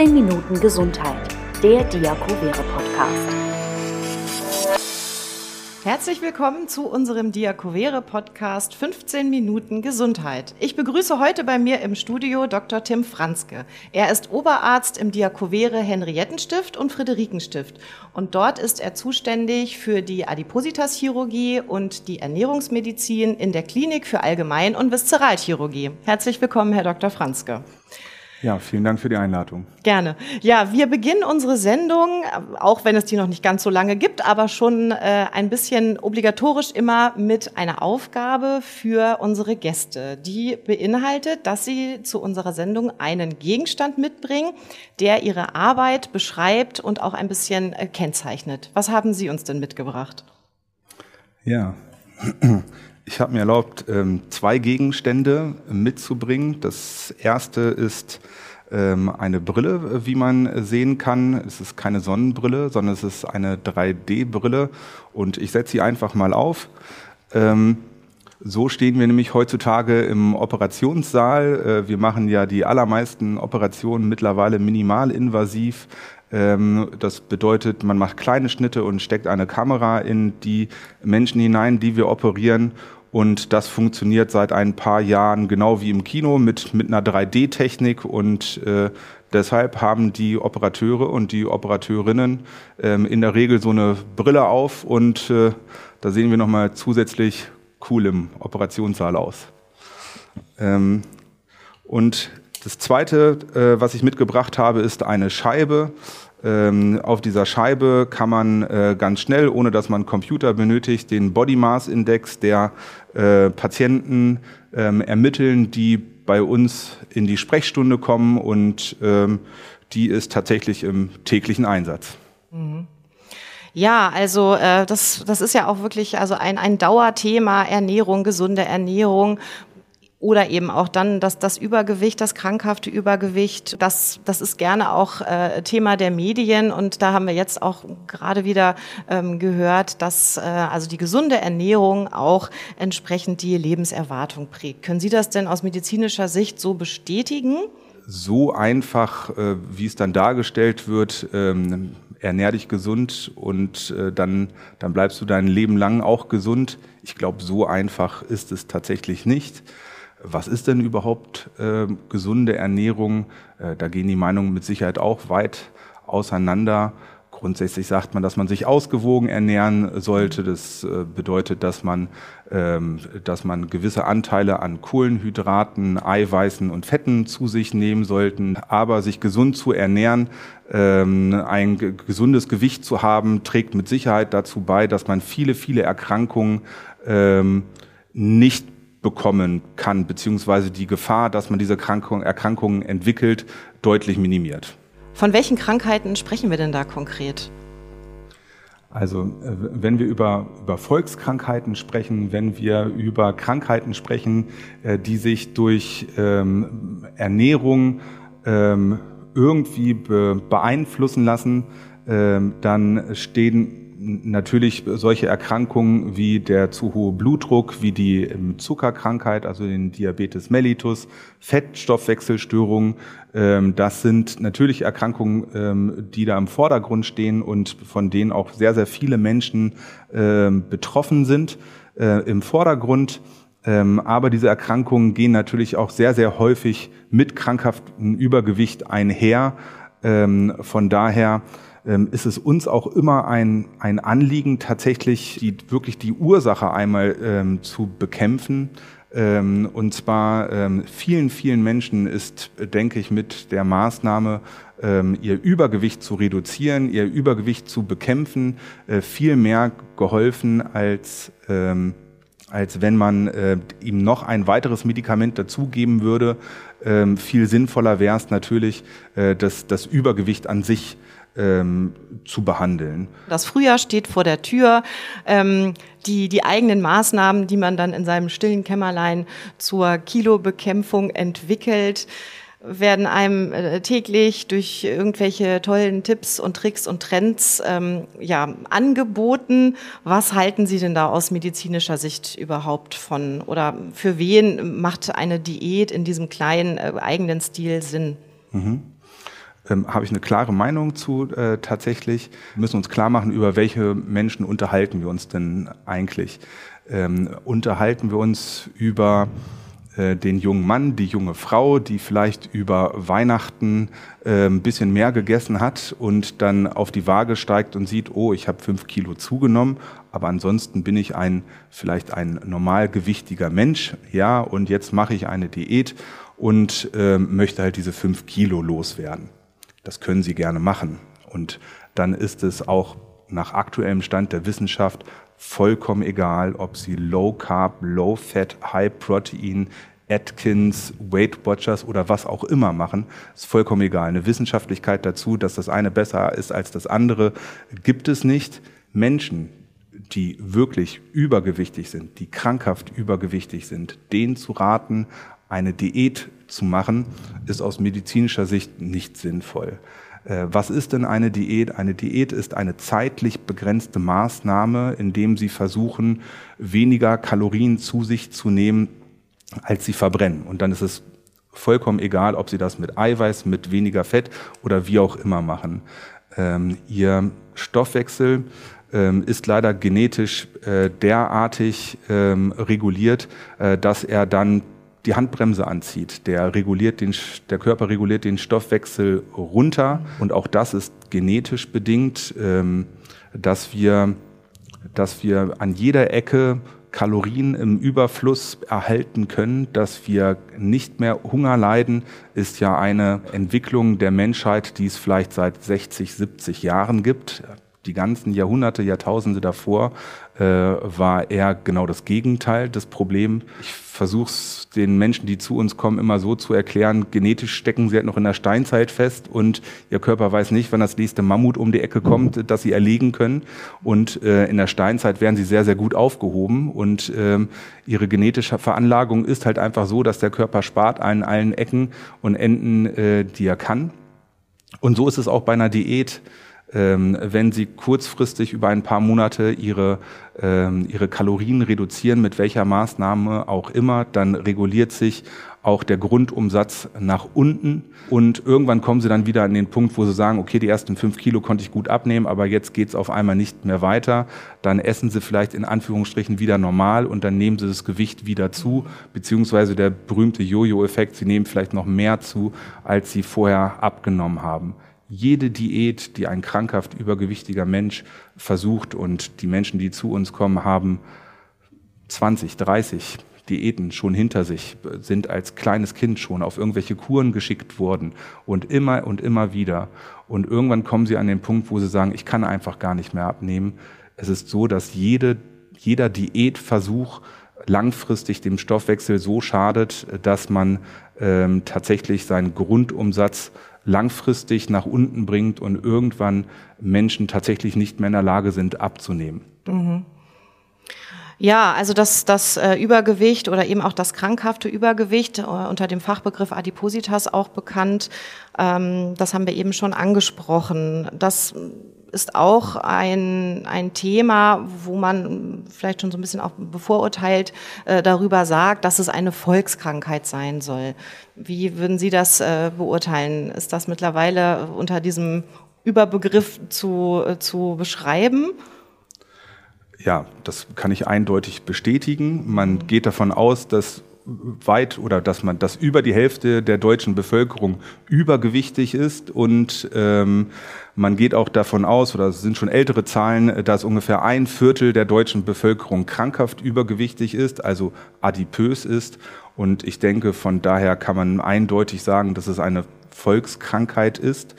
15 Minuten Gesundheit, der Diakovere Podcast. Herzlich willkommen zu unserem Diakovere Podcast 15 Minuten Gesundheit. Ich begrüße heute bei mir im Studio Dr. Tim Franzke. Er ist Oberarzt im Diakovere Henriettenstift und Friederikenstift und dort ist er zuständig für die Adipositas-Chirurgie und die Ernährungsmedizin in der Klinik für Allgemein- und Viszeralchirurgie. Herzlich willkommen, Herr Dr. Franzke. Ja, vielen Dank für die Einladung. Gerne. Ja, wir beginnen unsere Sendung, auch wenn es die noch nicht ganz so lange gibt, aber schon äh, ein bisschen obligatorisch immer mit einer Aufgabe für unsere Gäste. Die beinhaltet, dass sie zu unserer Sendung einen Gegenstand mitbringen, der ihre Arbeit beschreibt und auch ein bisschen äh, kennzeichnet. Was haben Sie uns denn mitgebracht? Ja, ich habe mir erlaubt, ähm, zwei Gegenstände mitzubringen. Das erste ist ähm, eine Brille, wie man sehen kann. Es ist keine Sonnenbrille, sondern es ist eine 3D-Brille. Und ich setze sie einfach mal auf. Ähm, so stehen wir nämlich heutzutage im Operationssaal. Äh, wir machen ja die allermeisten Operationen mittlerweile minimalinvasiv. Das bedeutet, man macht kleine Schnitte und steckt eine Kamera in die Menschen hinein, die wir operieren. Und das funktioniert seit ein paar Jahren genau wie im Kino mit, mit einer 3D-Technik und äh, deshalb haben die Operateure und die Operateurinnen ähm, in der Regel so eine Brille auf und äh, da sehen wir nochmal zusätzlich cool im Operationssaal aus. Ähm, und das zweite, äh, was ich mitgebracht habe, ist eine Scheibe. Ähm, auf dieser Scheibe kann man äh, ganz schnell, ohne dass man Computer benötigt, den Body Mass Index der äh, Patienten ähm, ermitteln, die bei uns in die Sprechstunde kommen und ähm, die ist tatsächlich im täglichen Einsatz. Mhm. Ja, also äh, das, das ist ja auch wirklich also ein, ein Dauerthema, Ernährung, gesunde Ernährung, oder eben auch dann das, das Übergewicht, das krankhafte Übergewicht. Das, das ist gerne auch äh, Thema der Medien. Und da haben wir jetzt auch gerade wieder ähm, gehört, dass äh, also die gesunde Ernährung auch entsprechend die Lebenserwartung prägt. Können Sie das denn aus medizinischer Sicht so bestätigen? So einfach, äh, wie es dann dargestellt wird, ähm, ernähr dich gesund und äh, dann, dann bleibst du dein Leben lang auch gesund. Ich glaube, so einfach ist es tatsächlich nicht. Was ist denn überhaupt äh, gesunde Ernährung? Äh, da gehen die Meinungen mit Sicherheit auch weit auseinander. Grundsätzlich sagt man, dass man sich ausgewogen ernähren sollte. Das äh, bedeutet, dass man, ähm, dass man gewisse Anteile an Kohlenhydraten, Eiweißen und Fetten zu sich nehmen sollten. Aber sich gesund zu ernähren, ähm, ein gesundes Gewicht zu haben, trägt mit Sicherheit dazu bei, dass man viele, viele Erkrankungen ähm, nicht bekommen kann, beziehungsweise die Gefahr, dass man diese Erkrankung, Erkrankungen entwickelt, deutlich minimiert. Von welchen Krankheiten sprechen wir denn da konkret? Also äh, wenn wir über, über Volkskrankheiten sprechen, wenn wir über Krankheiten sprechen, äh, die sich durch ähm, Ernährung ähm, irgendwie beeinflussen lassen, ähm, dann stehen natürlich solche Erkrankungen wie der zu hohe Blutdruck, wie die ähm, Zuckerkrankheit, also den Diabetes mellitus, Fettstoffwechselstörungen, ähm, das sind natürlich Erkrankungen, ähm, die da im Vordergrund stehen und von denen auch sehr, sehr viele Menschen betroffen sind. Äh, Im Vordergrund aber diese Erkrankungen gehen natürlich auch sehr, sehr häufig mit krankhaftem Übergewicht einher. Von daher ähm, ist es uns auch immer ein, ein Anliegen, tatsächlich die, wirklich die Ursache einmal ähm, zu bekämpfen. Ähm, und zwar ähm, vielen, vielen Menschen ist, denke ich, mit der Maßnahme, ähm, ihr Übergewicht zu reduzieren, ihr Übergewicht zu bekämpfen, äh, viel mehr geholfen als ähm, als wenn man äh, ihm noch ein weiteres Medikament dazugeben würde. Ähm, viel sinnvoller wäre es natürlich, äh, das, das Übergewicht an sich ähm, zu behandeln. Das Frühjahr steht vor der Tür. Ähm, die, die eigenen Maßnahmen, die man dann in seinem stillen Kämmerlein zur Kilobekämpfung entwickelt, werden einem äh, täglich durch irgendwelche tollen Tipps und Tricks und Trends ähm, ja, angeboten. Was halten Sie denn da aus medizinischer Sicht überhaupt von? Oder für wen macht eine Diät in diesem kleinen äh, eigenen Stil Sinn? Mhm. Ähm, habe ich eine klare Meinung zu äh, tatsächlich. Wir müssen uns klar machen, über welche Menschen unterhalten wir uns denn eigentlich. Ähm, unterhalten wir uns über äh, den jungen Mann, die junge Frau, die vielleicht über Weihnachten äh, ein bisschen mehr gegessen hat und dann auf die Waage steigt und sieht, oh, ich habe fünf Kilo zugenommen, aber ansonsten bin ich ein vielleicht ein normalgewichtiger Mensch, ja, und jetzt mache ich eine Diät und äh, möchte halt diese fünf Kilo loswerden. Das können Sie gerne machen. Und dann ist es auch nach aktuellem Stand der Wissenschaft vollkommen egal, ob Sie Low Carb, Low Fat, High Protein, Atkins, Weight Watchers oder was auch immer machen, ist vollkommen egal. Eine Wissenschaftlichkeit dazu, dass das eine besser ist als das andere, gibt es nicht. Menschen, die wirklich übergewichtig sind, die krankhaft übergewichtig sind, denen zu raten, eine Diät zu machen, ist aus medizinischer Sicht nicht sinnvoll. Äh, was ist denn eine Diät? Eine Diät ist eine zeitlich begrenzte Maßnahme, indem Sie versuchen, weniger Kalorien zu sich zu nehmen, als Sie verbrennen. Und dann ist es vollkommen egal, ob Sie das mit Eiweiß, mit weniger Fett oder wie auch immer machen. Ähm, Ihr Stoffwechsel ähm, ist leider genetisch äh, derartig ähm, reguliert, äh, dass er dann die Handbremse anzieht. Der, reguliert den, der Körper reguliert den Stoffwechsel runter und auch das ist genetisch bedingt, ähm, dass, wir, dass wir an jeder Ecke Kalorien im Überfluss erhalten können, dass wir nicht mehr Hunger leiden, ist ja eine Entwicklung der Menschheit, die es vielleicht seit 60, 70 Jahren gibt die ganzen Jahrhunderte, Jahrtausende davor war eher genau das Gegenteil des Problems. Ich versuche es den Menschen, die zu uns kommen, immer so zu erklären, genetisch stecken sie halt noch in der Steinzeit fest und ihr Körper weiß nicht, wann das nächste Mammut um die Ecke kommt, mhm. das sie erlegen können. Und äh, in der Steinzeit werden sie sehr, sehr gut aufgehoben und ähm, ihre genetische Veranlagung ist halt einfach so, dass der Körper spart an allen Ecken und Enden, äh, die er kann. Und so ist es auch bei einer Diät wenn Sie kurzfristig über ein paar Monate Ihre, ähm, Ihre Kalorien reduzieren, mit welcher Maßnahme auch immer, dann reguliert sich auch der Grundumsatz nach unten. Und irgendwann kommen Sie dann wieder an den Punkt, wo Sie sagen, okay, die ersten fünf Kilo konnte ich gut abnehmen, aber jetzt geht's auf einmal nicht mehr weiter. Dann essen Sie vielleicht in Anführungsstrichen wieder normal und dann nehmen Sie das Gewicht wieder zu, beziehungsweise der berühmte Jojo-Effekt, Sie nehmen vielleicht noch mehr zu, als Sie vorher abgenommen haben jede Diät, die ein krankhaft übergewichtiger Mensch versucht und die Menschen, die zu uns kommen, haben 20, 30 Diäten schon hinter sich, sind als kleines Kind schon auf irgendwelche Kuren geschickt worden und immer und immer wieder. Und irgendwann kommen sie an den Punkt, wo sie sagen, ich kann einfach gar nicht mehr abnehmen. Es ist so, dass jede, jeder Diätversuch langfristig dem Stoffwechsel so schadet, dass man ähm, tatsächlich seinen Grundumsatz langfristig nach unten bringt und irgendwann Menschen tatsächlich nicht mehr in der Lage sind, abzunehmen. Mhm. Ja, also das, das äh, Übergewicht oder eben auch das krankhafte Übergewicht äh, unter dem Fachbegriff Adipositas auch bekannt, ähm, das haben wir eben schon angesprochen. Das ist auch ein, ein Thema, wo man vielleicht schon so ein bisschen auch bevorurteilt äh, darüber sagt, dass es eine Volkskrankheit sein soll. Wie würden Sie das äh, beurteilen? Ist das mittlerweile unter diesem Überbegriff zu, äh, zu beschreiben? Ja, das kann ich eindeutig bestätigen. Man geht davon aus, dass weit oder dass man, dass über die Hälfte der deutschen Bevölkerung übergewichtig ist und ähm, man geht auch davon aus, oder es sind schon ältere Zahlen, dass ungefähr ein Viertel der deutschen Bevölkerung krankhaft übergewichtig ist, also adipös ist. Und ich denke, von daher kann man eindeutig sagen, dass es eine Volkskrankheit ist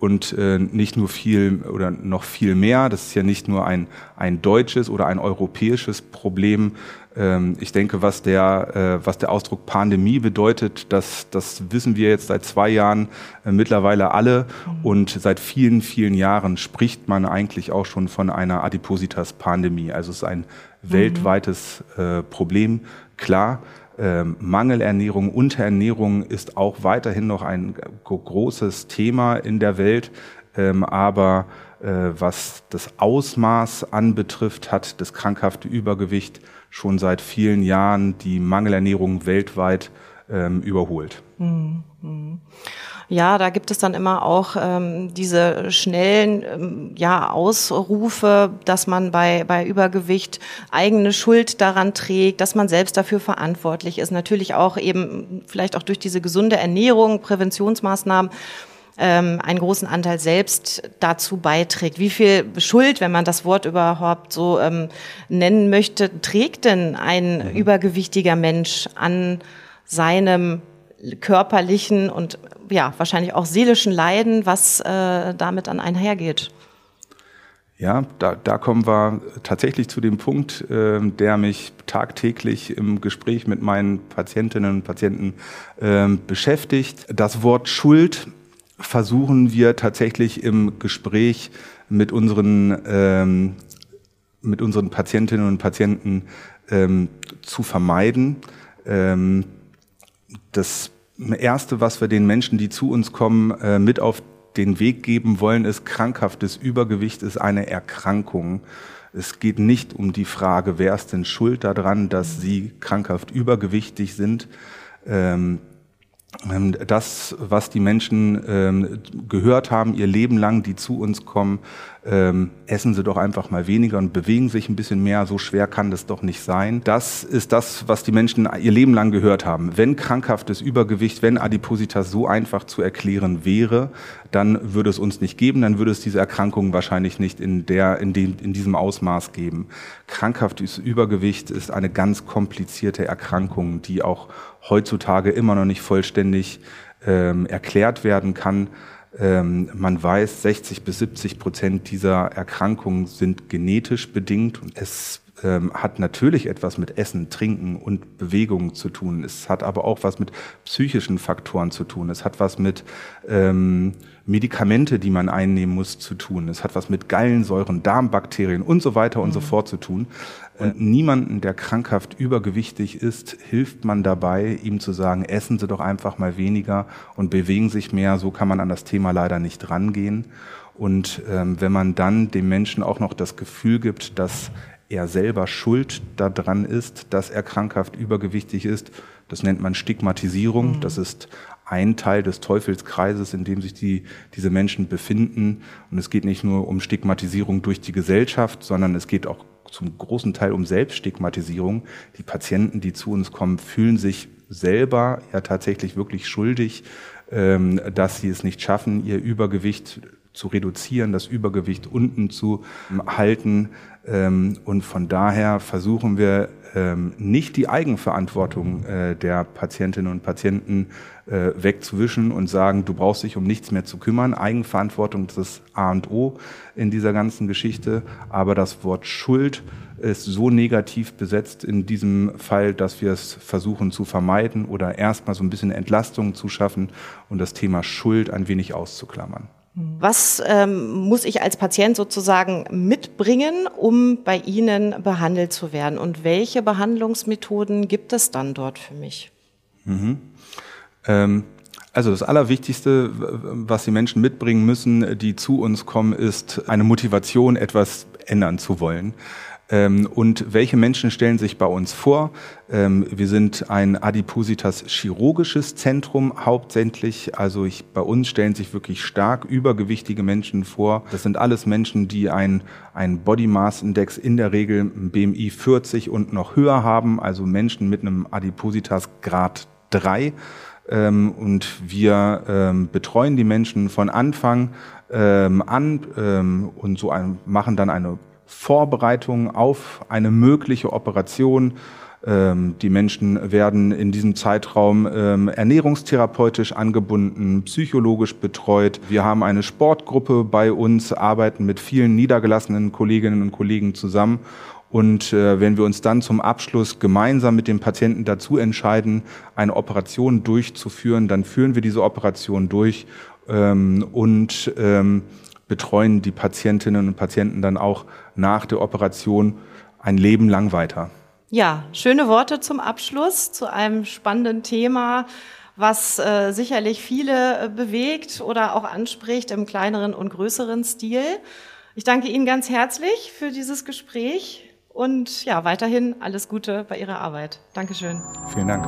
und äh, nicht nur viel oder noch viel mehr. Das ist ja nicht nur ein, ein deutsches oder ein europäisches Problem. Ähm, ich denke, was der, äh, was der Ausdruck Pandemie bedeutet, das, das wissen wir jetzt seit zwei Jahren äh, mittlerweile alle. Und seit vielen, vielen Jahren spricht man eigentlich auch schon von einer Adipositas-Pandemie. Also es ist ein mhm. weltweites äh, Problem. Klar, ähm, Mangelernährung, Unterernährung ist auch weiterhin noch ein großes Thema in der Welt. Ähm, aber äh, was das Ausmaß anbetrifft, hat das krankhafte Übergewicht schon seit vielen Jahren die Mangelernährung weltweit ähm, überholt. Mhm. Ja, da gibt es dann immer auch ähm, diese schnellen ähm, ja, Ausrufe, dass man bei, bei Übergewicht eigene Schuld daran trägt, dass man selbst dafür verantwortlich ist. Natürlich auch eben vielleicht auch durch diese gesunde Ernährung, Präventionsmaßnahmen ähm, einen großen Anteil selbst dazu beiträgt. Wie viel Schuld, wenn man das Wort überhaupt so ähm, nennen möchte, trägt denn ein mhm. übergewichtiger Mensch an seinem körperlichen und ja, wahrscheinlich auch seelischen Leiden, was äh, damit dann einhergeht. Ja, da, da kommen wir tatsächlich zu dem Punkt, äh, der mich tagtäglich im Gespräch mit meinen Patientinnen und Patienten äh, beschäftigt. Das Wort Schuld versuchen wir tatsächlich im Gespräch mit unseren, ähm, mit unseren Patientinnen und Patienten ähm, zu vermeiden. Ähm, das Erste, was wir den Menschen, die zu uns kommen, äh, mit auf den Weg geben wollen, ist, krankhaftes Übergewicht ist eine Erkrankung. Es geht nicht um die Frage, wer ist denn schuld daran, dass sie krankhaft übergewichtig sind. Ähm, das, was die Menschen ähm, gehört haben, ihr Leben lang, die zu uns kommen, ähm, essen Sie doch einfach mal weniger und bewegen sich ein bisschen mehr. So schwer kann das doch nicht sein. Das ist das, was die Menschen ihr Leben lang gehört haben. Wenn krankhaftes Übergewicht, wenn Adipositas so einfach zu erklären wäre, dann würde es uns nicht geben, dann würde es diese Erkrankung wahrscheinlich nicht in, der, in, dem, in diesem Ausmaß geben. Krankhaftes Übergewicht ist eine ganz komplizierte Erkrankung, die auch heutzutage immer noch nicht vollständig ähm, erklärt werden kann. Ähm, man weiß, 60 bis 70 Prozent dieser Erkrankungen sind genetisch bedingt es ähm, hat natürlich etwas mit Essen, Trinken und Bewegung zu tun. Es hat aber auch was mit psychischen Faktoren zu tun. Es hat was mit ähm, Medikamente, die man einnehmen muss, zu tun. Es hat was mit Gallensäuren, Darmbakterien und so weiter und so mhm. fort zu tun. Und niemanden, der krankhaft übergewichtig ist, hilft man dabei, ihm zu sagen, essen Sie doch einfach mal weniger und bewegen sich mehr. So kann man an das Thema leider nicht rangehen. Und ähm, wenn man dann dem Menschen auch noch das Gefühl gibt, dass er selber schuld daran ist, dass er krankhaft übergewichtig ist, das nennt man Stigmatisierung. Mhm. Das ist ein Teil des Teufelskreises, in dem sich die, diese Menschen befinden. Und es geht nicht nur um Stigmatisierung durch die Gesellschaft, sondern es geht auch zum großen Teil um Selbststigmatisierung. Die Patienten, die zu uns kommen, fühlen sich selber ja tatsächlich wirklich schuldig, ähm, dass sie es nicht schaffen, ihr Übergewicht zu reduzieren, das Übergewicht unten zu halten. Ähm, und von daher versuchen wir ähm, nicht die Eigenverantwortung äh, der Patientinnen und Patienten äh, wegzuwischen und sagen, du brauchst dich um nichts mehr zu kümmern. Eigenverantwortung das ist A und O in dieser ganzen Geschichte. Aber das Wort Schuld ist so negativ besetzt in diesem Fall, dass wir es versuchen zu vermeiden oder erstmal so ein bisschen Entlastung zu schaffen und das Thema Schuld ein wenig auszuklammern. Was ähm, muss ich als Patient sozusagen mitbringen, um bei Ihnen behandelt zu werden? Und welche Behandlungsmethoden gibt es dann dort für mich? Mhm. Ähm, also das Allerwichtigste, was die Menschen mitbringen müssen, die zu uns kommen, ist eine Motivation, etwas ändern zu wollen. Ähm, und welche Menschen stellen sich bei uns vor? Ähm, wir sind ein Adipositas chirurgisches Zentrum hauptsächlich. Also ich, bei uns stellen sich wirklich stark übergewichtige Menschen vor. Das sind alles Menschen, die ein, ein Body Mass Index in der Regel BMI 40 und noch höher haben. Also Menschen mit einem Adipositas Grad 3. Ähm, und wir betreuen die Menschen von Anfang an und so ein, machen dann eine Vorbereitung auf eine mögliche Operation. Ähm, die Menschen werden in diesem Zeitraum ähm, ernährungstherapeutisch angebunden, psychologisch betreut. Wir haben eine Sportgruppe bei uns, arbeiten mit vielen niedergelassenen Kolleginnen und Kollegen zusammen. Und äh, wenn wir uns dann zum Abschluss gemeinsam mit dem Patienten dazu entscheiden, eine Operation durchzuführen, dann führen wir diese Operation durch ähm, und betreuen die Patientinnen und Patienten dann auch nach der Operation ein Leben lang weiter. Ja, schöne Worte zum Abschluss zu einem spannenden Thema, was äh, sicherlich viele äh, bewegt oder auch anspricht im kleineren und größeren Stil. Ich danke Ihnen ganz herzlich für dieses Gespräch und ja, weiterhin alles Gute bei Ihrer Arbeit. Dankeschön. Vielen Dank.